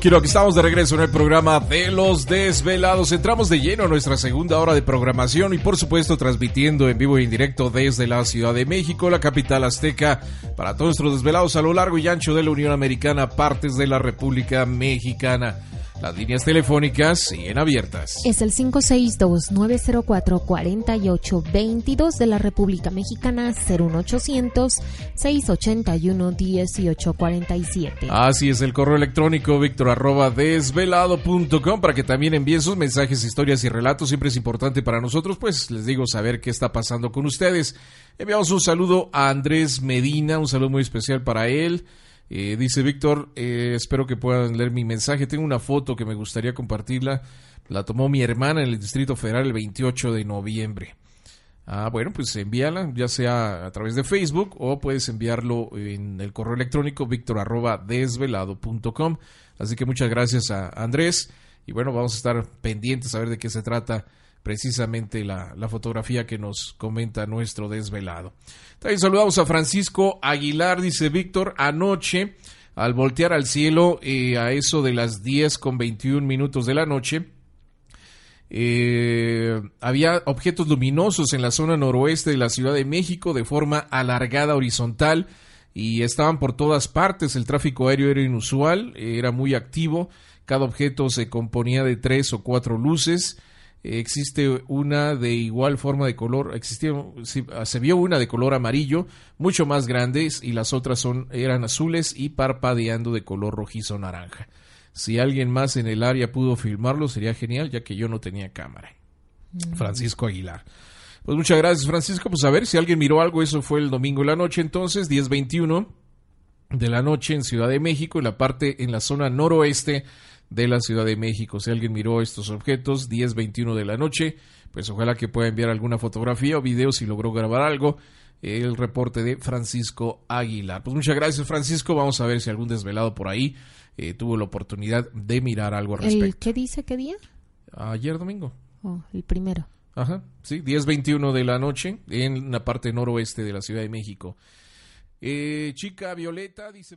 Quiero que estamos de regreso en el programa de los desvelados. Entramos de lleno a nuestra segunda hora de programación y por supuesto transmitiendo en vivo y en directo desde la Ciudad de México, la capital azteca, para todos nuestros desvelados a lo largo y ancho de la Unión Americana, partes de la República Mexicana. Las líneas telefónicas siguen abiertas. Es el 562-904-4822 de la República Mexicana, 01800-681-1847. Así es, el correo electrónico víctor arroba desvelado.com para que también envíen sus mensajes, historias y relatos. Siempre es importante para nosotros, pues les digo, saber qué está pasando con ustedes. Enviamos un saludo a Andrés Medina, un saludo muy especial para él. Eh, dice Víctor, eh, espero que puedan leer mi mensaje. Tengo una foto que me gustaría compartirla. La tomó mi hermana en el Distrito Federal el 28 de noviembre. Ah, bueno, pues envíala, ya sea a través de Facebook o puedes enviarlo en el correo electrónico victor.desvelado.com. Así que muchas gracias a Andrés. Y bueno, vamos a estar pendientes a ver de qué se trata precisamente la, la, fotografía que nos comenta nuestro desvelado. También saludamos a Francisco Aguilar, dice Víctor, anoche al voltear al cielo eh, a eso de las 10 con 21 minutos de la noche, eh, había objetos luminosos en la zona noroeste de la Ciudad de México de forma alargada horizontal y estaban por todas partes. El tráfico aéreo era inusual, era muy activo. Cada objeto se componía de tres o cuatro luces existe una de igual forma de color, existía, se vio una de color amarillo, mucho más grandes, y las otras son, eran azules y parpadeando de color rojizo naranja. Si alguien más en el área pudo filmarlo, sería genial, ya que yo no tenía cámara. Mm. Francisco Aguilar. Pues muchas gracias, Francisco. Pues a ver si alguien miró algo, eso fue el domingo en la noche, entonces, 10.21 de la noche en Ciudad de México, en la parte, en la zona noroeste de la Ciudad de México. Si alguien miró estos objetos, 10.21 de la noche, pues ojalá que pueda enviar alguna fotografía o video si logró grabar algo. El reporte de Francisco Aguilar. Pues muchas gracias, Francisco. Vamos a ver si algún desvelado por ahí eh, tuvo la oportunidad de mirar algo al respecto. ¿Qué dice qué día? Ayer domingo. Oh, el primero. Ajá, sí, 10.21 de la noche en la parte noroeste de la Ciudad de México. Eh, chica Violeta dice...